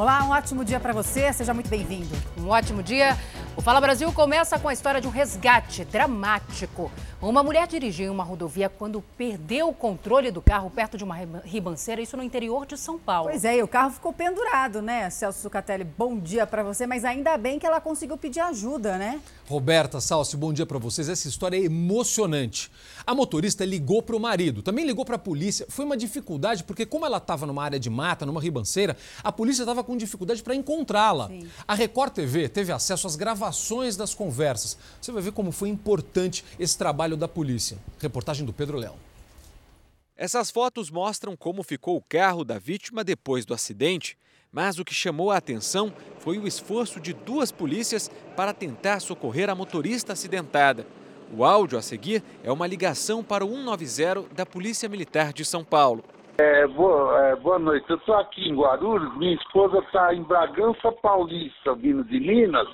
Olá, um ótimo dia para você, seja muito bem-vindo. Um ótimo dia. O Fala Brasil começa com a história de um resgate dramático. Uma mulher dirigia em uma rodovia quando perdeu o controle do carro perto de uma ribanceira, isso no interior de São Paulo. Pois é, e o carro ficou pendurado, né? Celso Zucatelli, bom dia para você, mas ainda bem que ela conseguiu pedir ajuda, né? Roberta, Salsi, bom dia para vocês. Essa história é emocionante. A motorista ligou para o marido, também ligou para a polícia. Foi uma dificuldade porque como ela estava numa área de mata, numa ribanceira, a polícia estava com dificuldade para encontrá-la. A Record TV teve acesso às gravações das conversas. Você vai ver como foi importante esse trabalho trabalho da polícia. Reportagem do Pedro Leão. Essas fotos mostram como ficou o carro da vítima depois do acidente, mas o que chamou a atenção foi o esforço de duas polícias para tentar socorrer a motorista acidentada. O áudio a seguir é uma ligação para o 190 da Polícia Militar de São Paulo. É, boa, é, boa noite, eu estou aqui em Guarulhos, minha esposa está em Bragança Paulista, vindo de Minas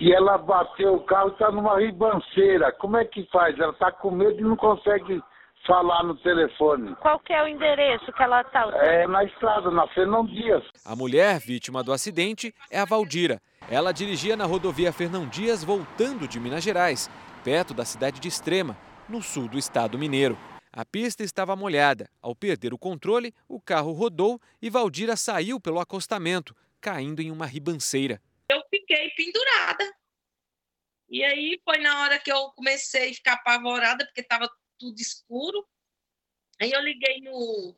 e ela bateu o carro e está numa ribanceira. Como é que faz? Ela está com medo e não consegue falar no telefone. Qual que é o endereço que ela está? É na estrada, na Fernão Dias. A mulher vítima do acidente é a Valdira. Ela dirigia na rodovia Fernão Dias voltando de Minas Gerais, perto da cidade de Extrema, no sul do estado mineiro. A pista estava molhada. Ao perder o controle, o carro rodou e Valdira saiu pelo acostamento, caindo em uma ribanceira eu fiquei pendurada. E aí foi na hora que eu comecei a ficar apavorada, porque estava tudo escuro. Aí eu liguei no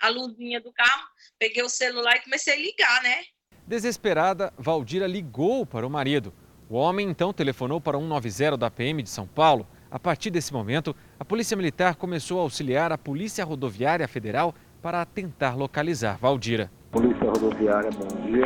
a luzinha do carro, peguei o celular e comecei a ligar, né? Desesperada, Valdira ligou para o marido. O homem então telefonou para 190 da PM de São Paulo. A partir desse momento, a Polícia Militar começou a auxiliar a Polícia Rodoviária Federal para tentar localizar Valdira. Polícia Rodoviária, bom dia.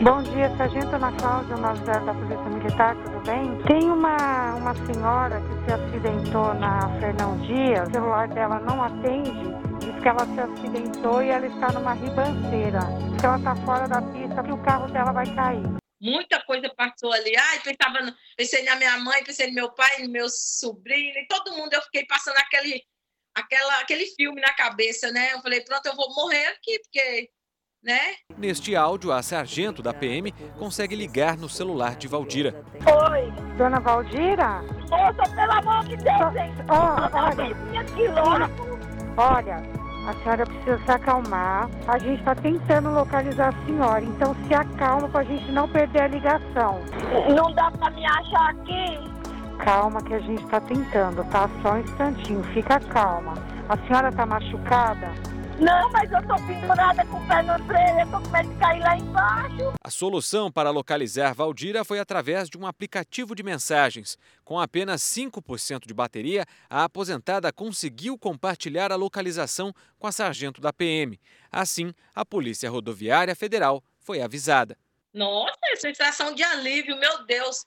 Bom dia, Sargento Ana Cláudia, 90 da Polícia Militar, tudo bem? Tem uma, uma senhora que se acidentou na Fernão Dias, o celular dela não atende, diz que ela se acidentou e ela está numa ribanceira. Se ela está fora da pista, que o carro dela vai cair. Muita coisa passou ali. Ai, pensava, pensei na minha mãe, pensei no meu pai, no meu sobrinho, e todo mundo eu fiquei passando aquele, aquela, aquele filme na cabeça, né? Eu falei, pronto, eu vou morrer aqui, porque né? Neste áudio, a sargento da PM consegue ligar no celular de Valdira. Oi, dona Valdira? Moça, pelo amor de Deus, hein? Oh, olha, olha, a senhora precisa se acalmar. A gente está tentando localizar a senhora, então se acalma para a gente não perder a ligação. Não dá para me achar aqui? Calma que a gente está tentando, tá? Só um instantinho, fica calma. A senhora está machucada? Não, mas eu tô pendurada com o pé no eu tô com medo de cair lá embaixo. A solução para localizar Valdira foi através de um aplicativo de mensagens. Com apenas 5% de bateria, a aposentada conseguiu compartilhar a localização com a sargento da PM. Assim, a Polícia Rodoviária Federal foi avisada. Nossa, sensação de alívio, meu Deus.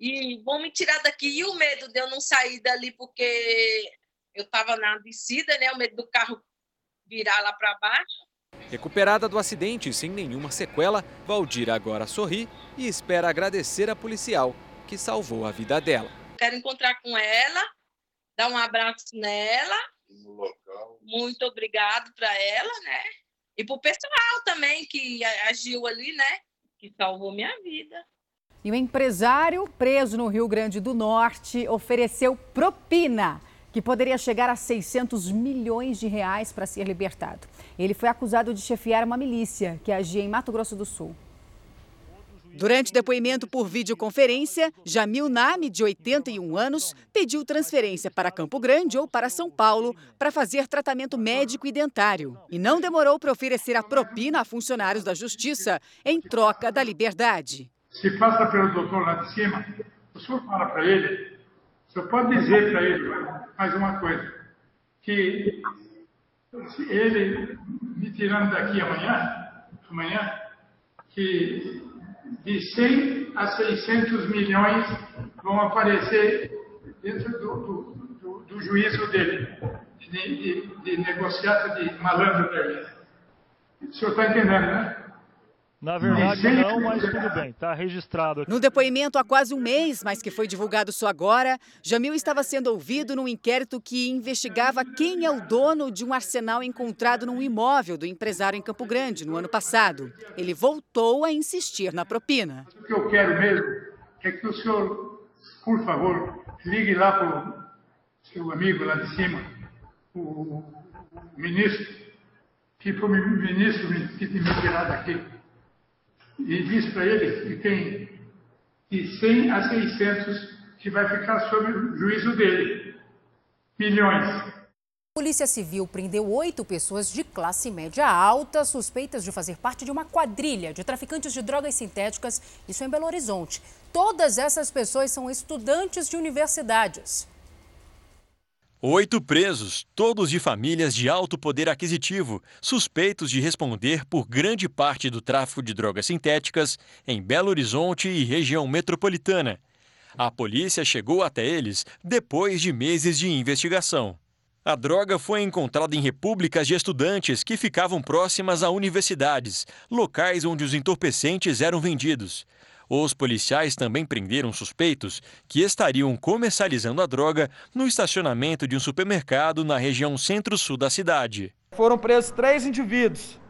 E vão me tirar daqui. E o medo de eu não sair dali porque eu estava na descida, né? O medo do carro virar lá para baixo. Recuperada do acidente sem nenhuma sequela, Valdira agora sorri e espera agradecer a policial que salvou a vida dela. Quero encontrar com ela, dar um abraço nela. Muito obrigado para ela, né? E para o pessoal também que agiu ali, né? Que salvou minha vida. E o empresário preso no Rio Grande do Norte ofereceu propina que poderia chegar a 600 milhões de reais para ser libertado. Ele foi acusado de chefiar uma milícia que agia em Mato Grosso do Sul. Durante depoimento por videoconferência, Jamil Nami, de 81 anos, pediu transferência para Campo Grande ou para São Paulo para fazer tratamento médico e dentário. E não demorou para oferecer a propina a funcionários da Justiça em troca da liberdade. Se passa pelo doutor lá de cima, o senhor fala para ele só pode dizer para ele mais uma coisa, que ele me tirando daqui amanhã, amanhã, que de 100 a 600 milhões vão aparecer dentro do, do, do, do juízo dele, de, de, de negociata, de malandro dele. O senhor está entendendo, né? Na verdade, não, mas tudo bem, está registrado. No depoimento há quase um mês, mas que foi divulgado só agora, Jamil estava sendo ouvido num inquérito que investigava quem é o dono de um arsenal encontrado num imóvel do empresário em Campo Grande no ano passado. Ele voltou a insistir na propina. O que eu quero mesmo é que o senhor, por favor, ligue lá para o seu amigo lá de cima, o, ministro, que foi o ministro que me tirar daqui e diz para ele que tem de 100 a 600 que vai ficar sob o juízo dele. Milhões. A Polícia Civil prendeu oito pessoas de classe média alta suspeitas de fazer parte de uma quadrilha de traficantes de drogas sintéticas, isso em Belo Horizonte. Todas essas pessoas são estudantes de universidades. Oito presos, todos de famílias de alto poder aquisitivo, suspeitos de responder por grande parte do tráfico de drogas sintéticas em Belo Horizonte e região metropolitana. A polícia chegou até eles depois de meses de investigação. A droga foi encontrada em repúblicas de estudantes que ficavam próximas a universidades, locais onde os entorpecentes eram vendidos. Os policiais também prenderam suspeitos que estariam comercializando a droga no estacionamento de um supermercado na região centro-sul da cidade. Foram presos três indivíduos,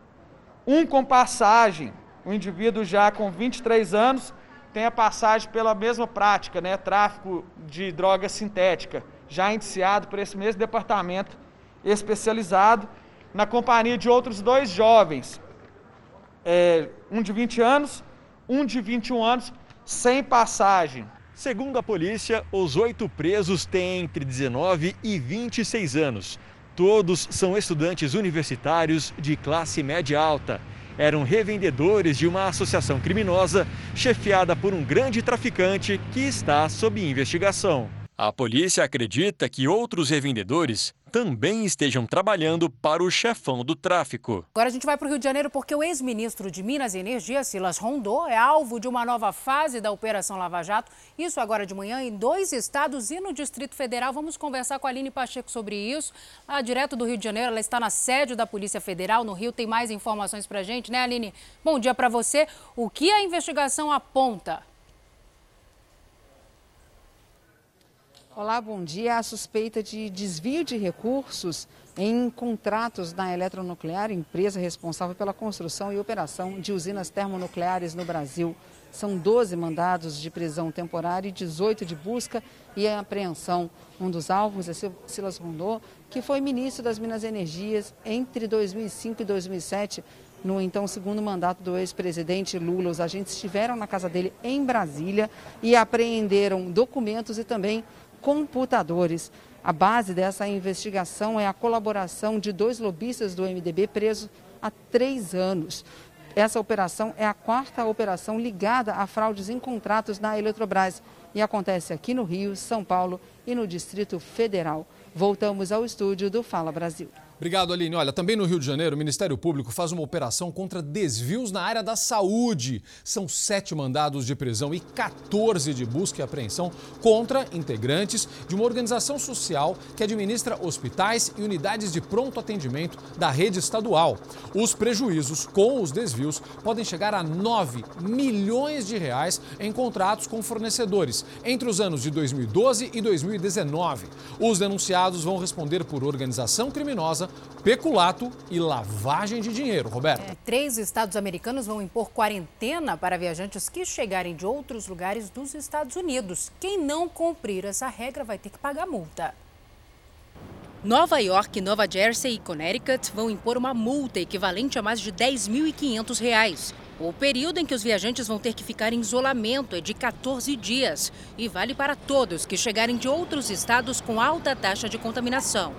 um com passagem, um indivíduo já com 23 anos, tem a passagem pela mesma prática, né, tráfico de droga sintética, já indiciado por esse mesmo departamento especializado, na companhia de outros dois jovens, é, um de 20 anos um de 21 anos sem passagem. Segundo a polícia, os oito presos têm entre 19 e 26 anos. Todos são estudantes universitários de classe média alta. Eram revendedores de uma associação criminosa chefiada por um grande traficante que está sob investigação. A polícia acredita que outros revendedores também estejam trabalhando para o chefão do tráfico. Agora a gente vai para o Rio de Janeiro porque o ex-ministro de Minas e Energia, Silas Rondô, é alvo de uma nova fase da Operação Lava Jato. Isso agora de manhã em dois estados e no Distrito Federal. Vamos conversar com a Aline Pacheco sobre isso. Lá direto do Rio de Janeiro, ela está na sede da Polícia Federal no Rio. Tem mais informações para a gente, né, Aline? Bom dia para você. O que a investigação aponta? Olá, bom dia. A suspeita de desvio de recursos em contratos da Eletronuclear, empresa responsável pela construção e operação de usinas termonucleares no Brasil. São 12 mandados de prisão temporária e 18 de busca e apreensão. Um dos alvos é Silas Rondô, que foi ministro das Minas e Energias entre 2005 e 2007. No então segundo mandato do ex-presidente Lula, os agentes estiveram na casa dele em Brasília e apreenderam documentos e também computadores. A base dessa investigação é a colaboração de dois lobistas do MDB presos há três anos. Essa operação é a quarta operação ligada a fraudes em contratos na Eletrobras e acontece aqui no Rio, São Paulo e no Distrito Federal. Voltamos ao estúdio do Fala Brasil. Obrigado, Aline. Olha, também no Rio de Janeiro, o Ministério Público faz uma operação contra desvios na área da saúde. São sete mandados de prisão e 14 de busca e apreensão contra integrantes de uma organização social que administra hospitais e unidades de pronto atendimento da rede estadual. Os prejuízos com os desvios podem chegar a 9 milhões de reais em contratos com fornecedores entre os anos de 2012 e 2019. Os denunciados vão responder por organização criminosa peculato e lavagem de dinheiro. Roberto. É, três estados americanos vão impor quarentena para viajantes que chegarem de outros lugares dos Estados Unidos. Quem não cumprir essa regra vai ter que pagar multa. Nova York, Nova Jersey e Connecticut vão impor uma multa equivalente a mais de 10.500 reais. O período em que os viajantes vão ter que ficar em isolamento é de 14 dias e vale para todos que chegarem de outros estados com alta taxa de contaminação.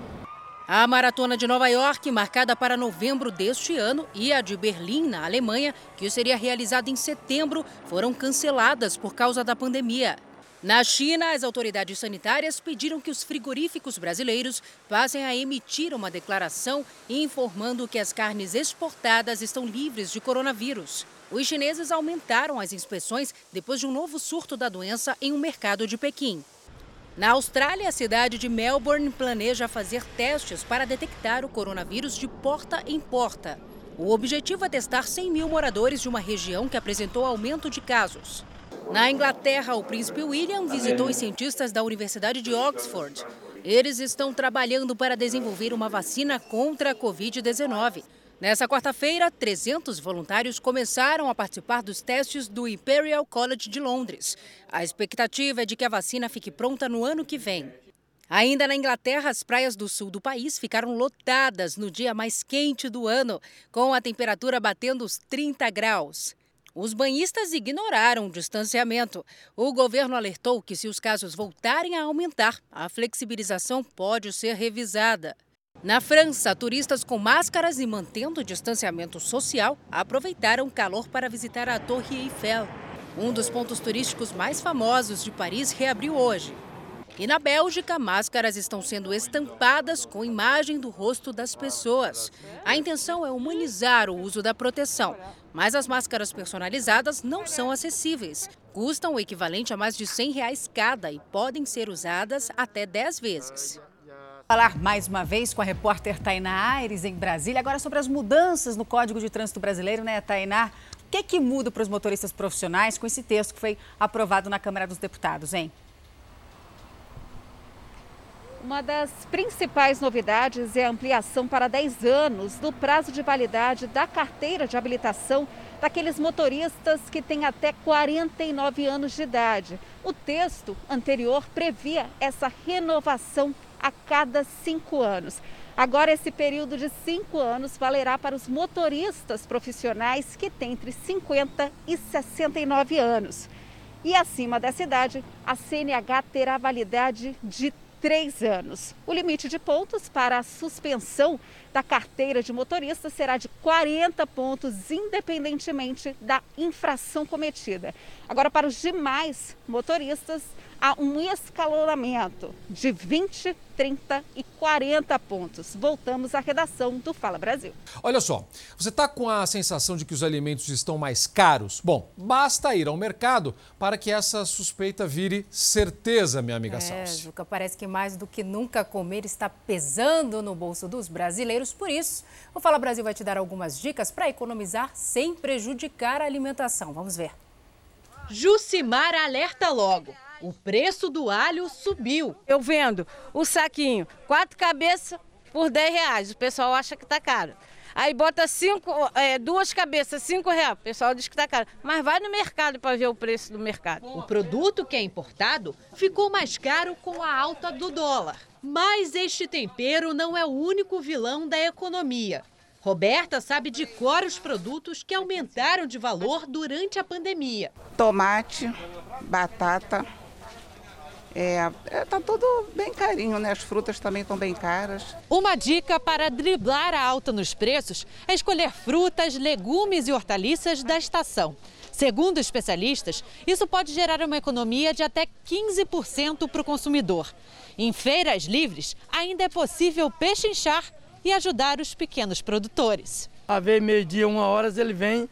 A maratona de Nova York, marcada para novembro deste ano, e a de Berlim, na Alemanha, que seria realizada em setembro, foram canceladas por causa da pandemia. Na China, as autoridades sanitárias pediram que os frigoríficos brasileiros passem a emitir uma declaração informando que as carnes exportadas estão livres de coronavírus. Os chineses aumentaram as inspeções depois de um novo surto da doença em um mercado de Pequim. Na Austrália, a cidade de Melbourne planeja fazer testes para detectar o coronavírus de porta em porta. O objetivo é testar 100 mil moradores de uma região que apresentou aumento de casos. Na Inglaterra, o príncipe William visitou os cientistas da Universidade de Oxford. Eles estão trabalhando para desenvolver uma vacina contra a Covid-19. Nessa quarta-feira, 300 voluntários começaram a participar dos testes do Imperial College de Londres. A expectativa é de que a vacina fique pronta no ano que vem. Ainda na Inglaterra, as praias do sul do país ficaram lotadas no dia mais quente do ano, com a temperatura batendo os 30 graus. Os banhistas ignoraram o distanciamento. O governo alertou que, se os casos voltarem a aumentar, a flexibilização pode ser revisada. Na França, turistas com máscaras e mantendo o distanciamento social aproveitaram o calor para visitar a Torre Eiffel. Um dos pontos turísticos mais famosos de Paris reabriu hoje. E na Bélgica, máscaras estão sendo estampadas com imagem do rosto das pessoas. A intenção é humanizar o uso da proteção, mas as máscaras personalizadas não são acessíveis. Custam o equivalente a mais de 100 reais cada e podem ser usadas até 10 vezes. Falar mais uma vez com a repórter Tainá Aires em Brasília, agora sobre as mudanças no Código de Trânsito Brasileiro, né, Tainá? O que, é que muda para os motoristas profissionais com esse texto que foi aprovado na Câmara dos Deputados, hein? Uma das principais novidades é a ampliação para 10 anos do prazo de validade da carteira de habilitação daqueles motoristas que têm até 49 anos de idade. O texto anterior previa essa renovação a cada cinco anos. Agora, esse período de cinco anos valerá para os motoristas profissionais que têm entre 50 e 69 anos. E acima dessa idade, a CNH terá validade de três anos. O limite de pontos para a suspensão da carteira de motorista será de 40 pontos, independentemente da infração cometida. Agora, para os demais motoristas, há um escalonamento de 20, 30 e 40 pontos. Voltamos à redação do Fala Brasil. Olha só, você está com a sensação de que os alimentos estão mais caros? Bom, basta ir ao mercado para que essa suspeita vire certeza, minha amiga é, Juca, parece que mais do que nunca comer está pesando no bolso dos brasileiros. Por isso, o Fala Brasil vai te dar algumas dicas para economizar sem prejudicar a alimentação. Vamos ver. Jucimar alerta logo. O preço do alho subiu. Eu vendo o saquinho, quatro cabeças por 10 reais. O pessoal acha que tá caro. Aí bota cinco, é, duas cabeças, cinco reais. O pessoal diz que tá caro. Mas vai no mercado para ver o preço do mercado. O produto que é importado ficou mais caro com a alta do dólar. Mas este tempero não é o único vilão da economia. Roberta sabe de cor os produtos que aumentaram de valor durante a pandemia: tomate, batata, é, tá tudo bem carinho, né? As frutas também estão bem caras. Uma dica para driblar a alta nos preços é escolher frutas, legumes e hortaliças da estação. Segundo especialistas, isso pode gerar uma economia de até 15% para o consumidor. Em feiras livres, ainda é possível pechinchar e ajudar os pequenos produtores. A ver meio-dia, uma hora, ele vem,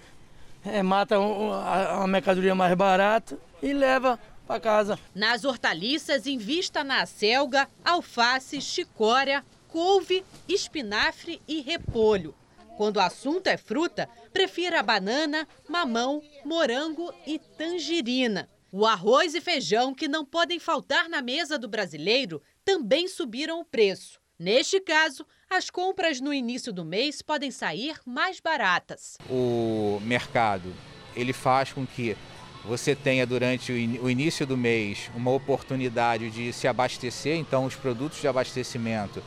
é, mata a, a mercadoria mais barata e leva para casa. Nas hortaliças, invista na acelga, alface, chicória, couve, espinafre e repolho. Quando o assunto é fruta, prefira banana, mamão, morango e tangerina. O arroz e feijão, que não podem faltar na mesa do brasileiro, também subiram o preço. Neste caso, as compras no início do mês podem sair mais baratas. O mercado ele faz com que você tenha durante o início do mês uma oportunidade de se abastecer, então os produtos de abastecimento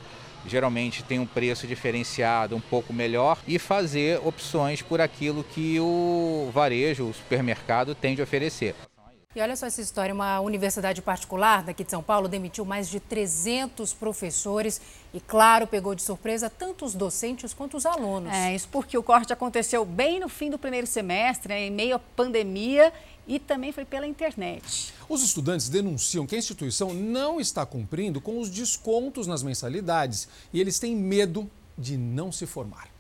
geralmente têm um preço diferenciado um pouco melhor e fazer opções por aquilo que o varejo, o supermercado tem de oferecer. E olha só essa história, uma universidade particular daqui de São Paulo demitiu mais de 300 professores e, claro, pegou de surpresa tanto os docentes quanto os alunos. É, isso porque o corte aconteceu bem no fim do primeiro semestre, né, em meio à pandemia e também foi pela internet. Os estudantes denunciam que a instituição não está cumprindo com os descontos nas mensalidades e eles têm medo de não se formar.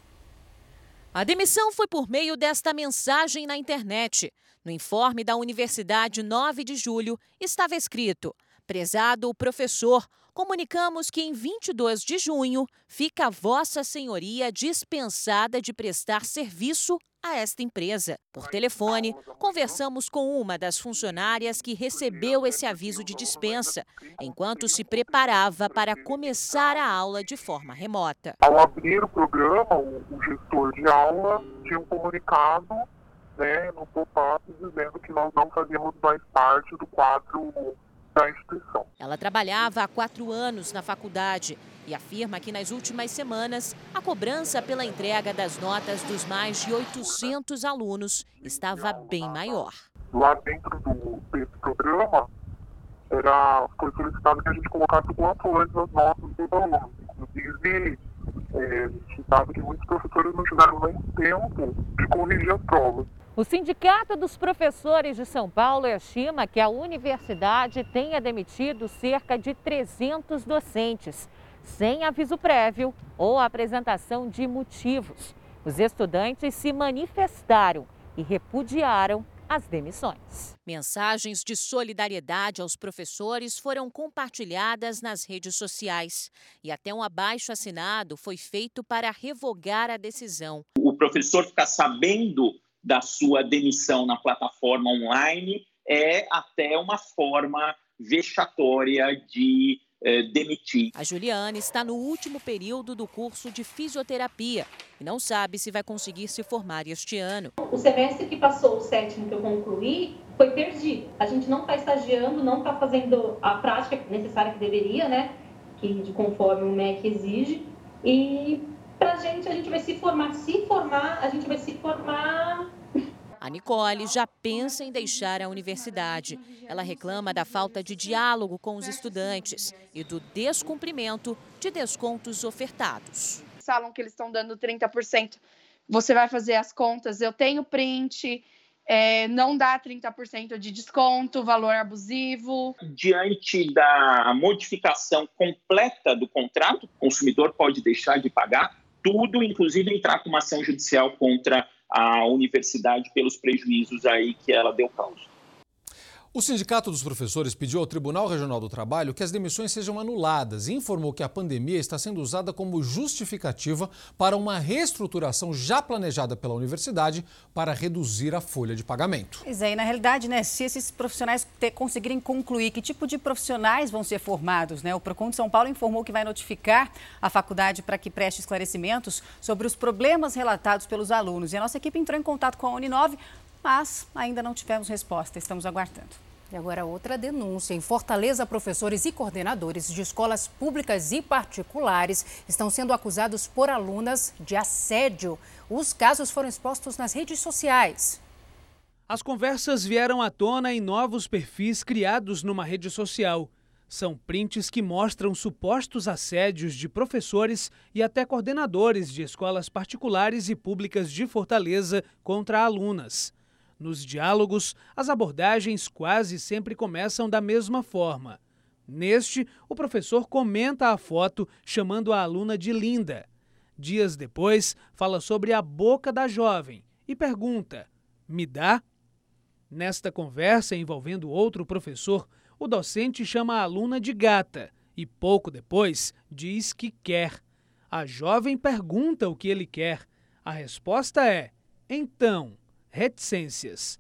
A demissão foi por meio desta mensagem na internet. No informe da Universidade 9 de Julho estava escrito: Prezado professor, comunicamos que em 22 de junho fica Vossa Senhoria dispensada de prestar serviço a esta empresa. Por telefone, conversamos com uma das funcionárias que recebeu esse aviso de dispensa, enquanto se preparava para começar a aula de forma remota. Ao abrir o programa, o gestor de aula tinha um comunicado né, no pop-up dizendo que nós não fazíamos mais parte do quadro da instituição. Ela trabalhava há quatro anos na faculdade e afirma que nas últimas semanas a cobrança pela entrega das notas dos mais de 800 alunos estava bem maior. Lá dentro do, desse programa, era, foi solicitado que a gente colocasse o quanto antes as notas dos alunos. Inclusive, é, a gente sabe que muitos professores não tiveram nem tempo de corrigir as provas. O Sindicato dos Professores de São Paulo estima que a universidade tenha demitido cerca de 300 docentes, sem aviso prévio ou apresentação de motivos. Os estudantes se manifestaram e repudiaram as demissões. Mensagens de solidariedade aos professores foram compartilhadas nas redes sociais e até um abaixo assinado foi feito para revogar a decisão. O professor ficar sabendo da sua demissão na plataforma online é até uma forma vexatória de eh, demitir. A Juliana está no último período do curso de fisioterapia e não sabe se vai conseguir se formar este ano. O semestre que passou, o sétimo que eu concluí, foi perdido. A gente não está estagiando, não está fazendo a prática necessária que deveria, né? Que de conforme o MEC exige. E pra gente, a gente vai se formar. Se formar, a gente vai se formar a Nicole já pensa em deixar a universidade. Ela reclama da falta de diálogo com os estudantes e do descumprimento de descontos ofertados. Falam que eles estão dando 30%. Você vai fazer as contas, eu tenho print, é, não dá 30% de desconto, valor abusivo. Diante da modificação completa do contrato, o consumidor pode deixar de pagar tudo, inclusive entrar com uma ação judicial contra a universidade pelos prejuízos aí que ela deu causa. O Sindicato dos Professores pediu ao Tribunal Regional do Trabalho que as demissões sejam anuladas e informou que a pandemia está sendo usada como justificativa para uma reestruturação já planejada pela universidade para reduzir a folha de pagamento. Pois é, e na realidade, né, se esses profissionais ter, conseguirem concluir que tipo de profissionais vão ser formados, né, o Procon de São Paulo informou que vai notificar a faculdade para que preste esclarecimentos sobre os problemas relatados pelos alunos. E a nossa equipe entrou em contato com a Uninove mas ainda não tivemos resposta, estamos aguardando. E agora outra denúncia. Em Fortaleza, professores e coordenadores de escolas públicas e particulares estão sendo acusados por alunas de assédio. Os casos foram expostos nas redes sociais. As conversas vieram à tona em novos perfis criados numa rede social. São prints que mostram supostos assédios de professores e até coordenadores de escolas particulares e públicas de Fortaleza contra alunas. Nos diálogos, as abordagens quase sempre começam da mesma forma. Neste, o professor comenta a foto chamando a aluna de linda. Dias depois, fala sobre a boca da jovem e pergunta: Me dá? Nesta conversa envolvendo outro professor, o docente chama a aluna de gata e pouco depois diz que quer. A jovem pergunta o que ele quer. A resposta é: Então reticências.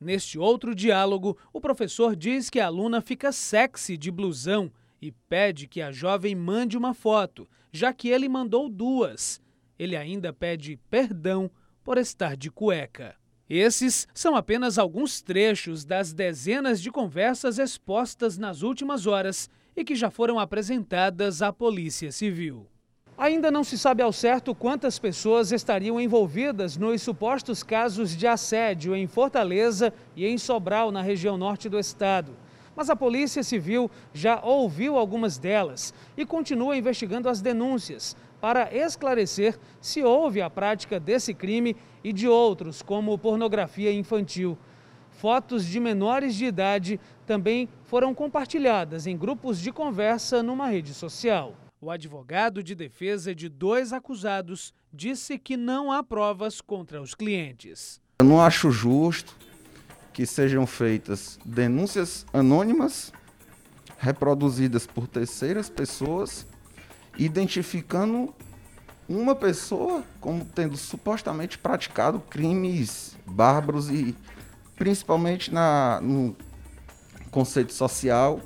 Neste outro diálogo, o professor diz que a aluna fica sexy de blusão e pede que a jovem mande uma foto, já que ele mandou duas. Ele ainda pede perdão por estar de cueca. Esses são apenas alguns trechos das dezenas de conversas expostas nas últimas horas e que já foram apresentadas à Polícia Civil. Ainda não se sabe ao certo quantas pessoas estariam envolvidas nos supostos casos de assédio em Fortaleza e em Sobral, na região norte do estado. Mas a Polícia Civil já ouviu algumas delas e continua investigando as denúncias para esclarecer se houve a prática desse crime e de outros, como pornografia infantil. Fotos de menores de idade também foram compartilhadas em grupos de conversa numa rede social. O advogado de defesa de dois acusados disse que não há provas contra os clientes. Eu não acho justo que sejam feitas denúncias anônimas reproduzidas por terceiras pessoas, identificando uma pessoa como tendo supostamente praticado crimes bárbaros e principalmente na, no conceito social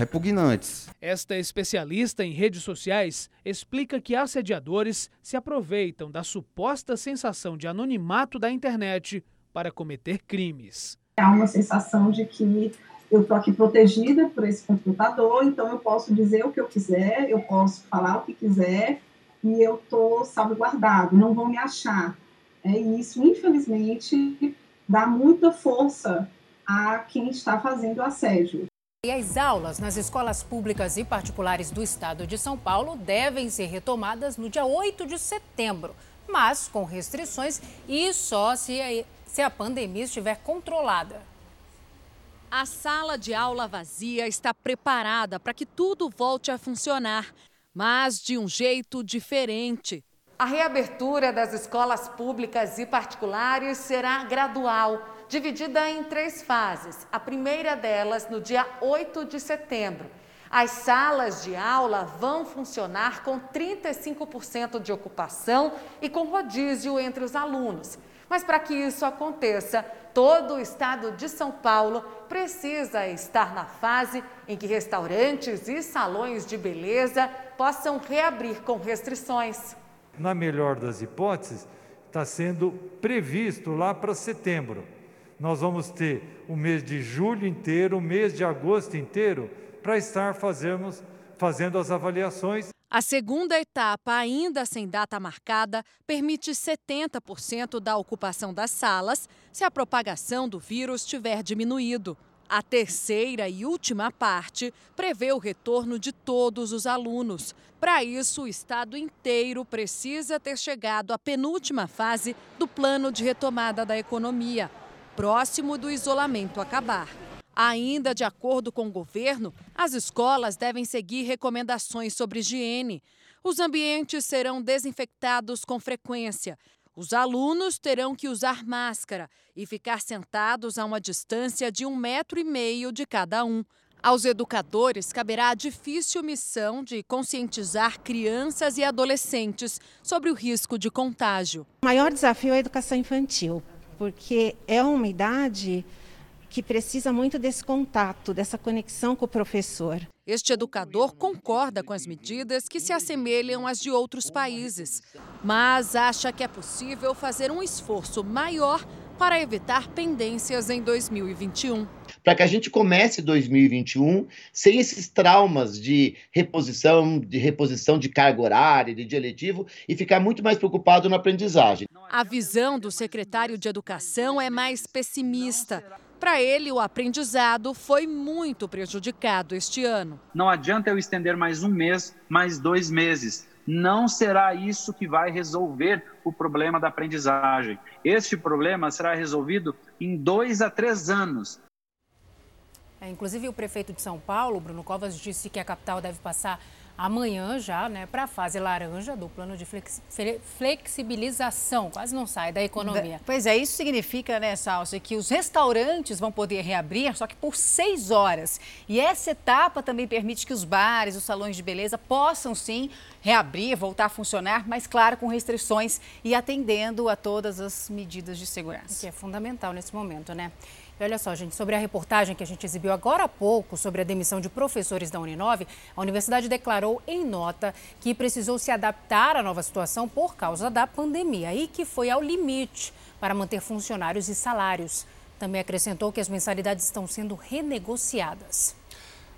repugnantes. Esta especialista em redes sociais explica que assediadores se aproveitam da suposta sensação de anonimato da internet para cometer crimes. Há uma sensação de que eu estou aqui protegida por esse computador, então eu posso dizer o que eu quiser, eu posso falar o que quiser e eu estou salvaguardado, não vão me achar. É, e isso, infelizmente, dá muita força a quem está fazendo assédio. E as aulas nas escolas públicas e particulares do estado de São Paulo devem ser retomadas no dia 8 de setembro, mas com restrições e só se a, se a pandemia estiver controlada. A sala de aula vazia está preparada para que tudo volte a funcionar, mas de um jeito diferente. A reabertura das escolas públicas e particulares será gradual dividida em três fases. A primeira delas no dia 8 de setembro. As salas de aula vão funcionar com 35% de ocupação e com rodízio entre os alunos. Mas para que isso aconteça, todo o estado de São Paulo precisa estar na fase em que restaurantes e salões de beleza possam reabrir com restrições. Na melhor das hipóteses, está sendo previsto lá para setembro nós vamos ter o mês de julho inteiro, o mês de agosto inteiro, para estar fazemos, fazendo as avaliações. A segunda etapa, ainda sem data marcada, permite 70% da ocupação das salas se a propagação do vírus tiver diminuído. A terceira e última parte prevê o retorno de todos os alunos. Para isso, o estado inteiro precisa ter chegado à penúltima fase do plano de retomada da economia, próximo do isolamento acabar. Ainda de acordo com o governo, as escolas devem seguir recomendações sobre higiene. Os ambientes serão desinfectados com frequência. Os alunos terão que usar máscara e ficar sentados a uma distância de um metro e meio de cada um. Aos educadores caberá a difícil missão de conscientizar crianças e adolescentes sobre o risco de contágio. O maior desafio é a educação infantil, porque é uma idade que precisa muito desse contato, dessa conexão com o professor. Este educador concorda com as medidas que se assemelham às de outros países, mas acha que é possível fazer um esforço maior para evitar pendências em 2021. Para que a gente comece 2021 sem esses traumas de reposição, de reposição de carga horária, de dia letivo e ficar muito mais preocupado na aprendizagem. A visão do secretário de Educação é mais pessimista. Para ele, o aprendizado foi muito prejudicado este ano. Não adianta eu estender mais um mês, mais dois meses não será isso que vai resolver o problema da aprendizagem. Este problema será resolvido em dois a três anos. É, inclusive, o prefeito de São Paulo, Bruno Covas, disse que a capital deve passar amanhã já, né, para a fase laranja do plano de flexibilização, quase não sai da economia. Pois é, isso significa, né, Salsa, que os restaurantes vão poder reabrir, só que por seis horas. E essa etapa também permite que os bares, os salões de beleza possam sim reabrir, voltar a funcionar, mas claro, com restrições e atendendo a todas as medidas de segurança. Que é fundamental nesse momento, né? Olha só, gente, sobre a reportagem que a gente exibiu agora há pouco sobre a demissão de professores da Uninove, a universidade declarou em nota que precisou se adaptar à nova situação por causa da pandemia e que foi ao limite para manter funcionários e salários. Também acrescentou que as mensalidades estão sendo renegociadas.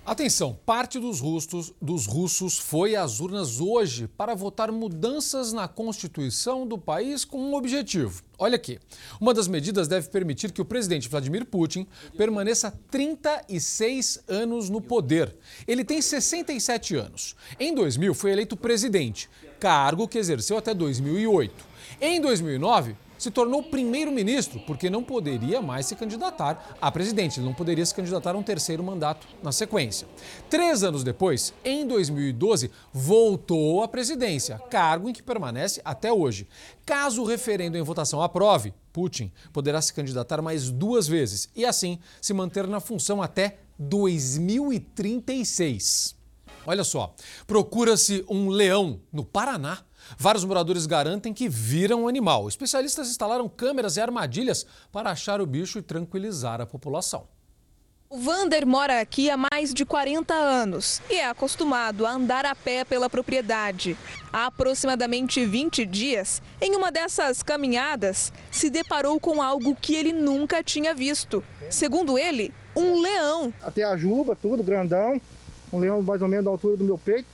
Atenção, parte dos russos, dos russos foi às urnas hoje para votar mudanças na Constituição do país com um objetivo. Olha aqui, uma das medidas deve permitir que o presidente Vladimir Putin permaneça 36 anos no poder. Ele tem 67 anos. Em 2000 foi eleito presidente, cargo que exerceu até 2008. Em 2009, se tornou primeiro-ministro, porque não poderia mais se candidatar a presidente, ele não poderia se candidatar a um terceiro mandato na sequência. Três anos depois, em 2012, voltou à presidência, cargo em que permanece até hoje. Caso o referendo em votação aprove, Putin poderá se candidatar mais duas vezes e, assim, se manter na função até 2036. Olha só, procura-se um leão no Paraná. Vários moradores garantem que viram o animal. Especialistas instalaram câmeras e armadilhas para achar o bicho e tranquilizar a população. O Vander mora aqui há mais de 40 anos e é acostumado a andar a pé pela propriedade. Há aproximadamente 20 dias, em uma dessas caminhadas, se deparou com algo que ele nunca tinha visto. Segundo ele, um leão. Até a juba, tudo grandão, um leão mais ou menos da altura do meu peito.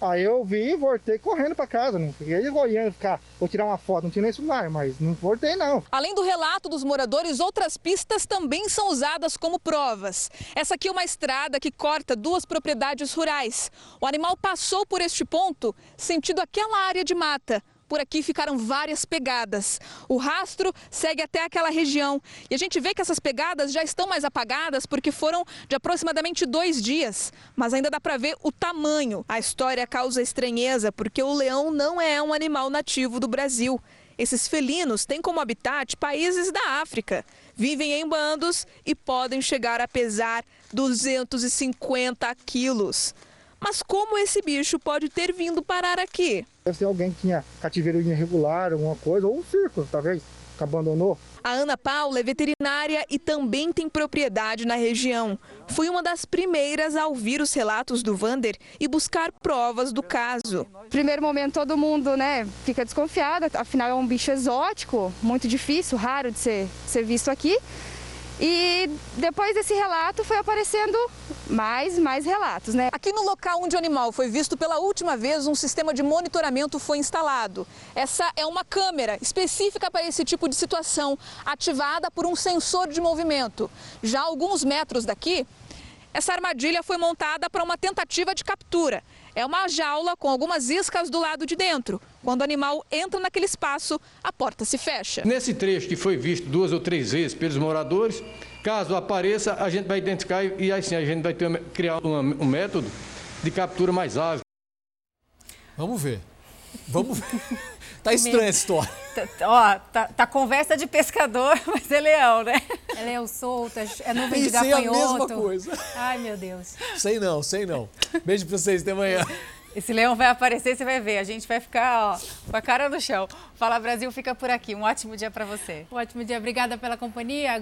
Aí eu vi e voltei correndo para casa. Não fiquei olhando, ficar, vou tirar uma foto, não tinha nem celular, mas não voltei não. Além do relato dos moradores, outras pistas também são usadas como provas. Essa aqui é uma estrada que corta duas propriedades rurais. O animal passou por este ponto, sentido aquela área de mata. Por aqui ficaram várias pegadas. O rastro segue até aquela região. E a gente vê que essas pegadas já estão mais apagadas porque foram de aproximadamente dois dias. Mas ainda dá para ver o tamanho. A história causa estranheza porque o leão não é um animal nativo do Brasil. Esses felinos têm como habitat países da África. Vivem em bandos e podem chegar a pesar 250 quilos. Mas como esse bicho pode ter vindo parar aqui? Deve ser alguém que tinha cativeiro irregular, alguma coisa, ou um circo, talvez, que abandonou. A Ana Paula é veterinária e também tem propriedade na região. Foi uma das primeiras a ouvir os relatos do Vander e buscar provas do caso. Primeiro momento todo mundo, né, fica desconfiado, afinal é um bicho exótico, muito difícil, raro de ser, ser visto aqui. E depois desse relato foi aparecendo mais mais relatos, né? Aqui no local onde o animal foi visto pela última vez, um sistema de monitoramento foi instalado. Essa é uma câmera específica para esse tipo de situação, ativada por um sensor de movimento. Já alguns metros daqui, essa armadilha foi montada para uma tentativa de captura. É uma jaula com algumas iscas do lado de dentro. Quando o animal entra naquele espaço, a porta se fecha. Nesse trecho que foi visto duas ou três vezes pelos moradores, caso apareça, a gente vai identificar e assim a gente vai ter, criar um, um método de captura mais ágil. Vamos ver. Vamos ver. Tá estranha essa história. Tá, ó, tá, tá, conversa de pescador, mas é leão, né? É leão solto, é nuvem de gafanhoto. é a mesma coisa. Ai, meu Deus. Sei não, sei não. Beijo pra vocês, até amanhã. Esse leão vai aparecer, você vai ver. A gente vai ficar ó, com a cara no chão. Fala Brasil fica por aqui. Um ótimo dia para você. Um ótimo dia. Obrigada pela companhia.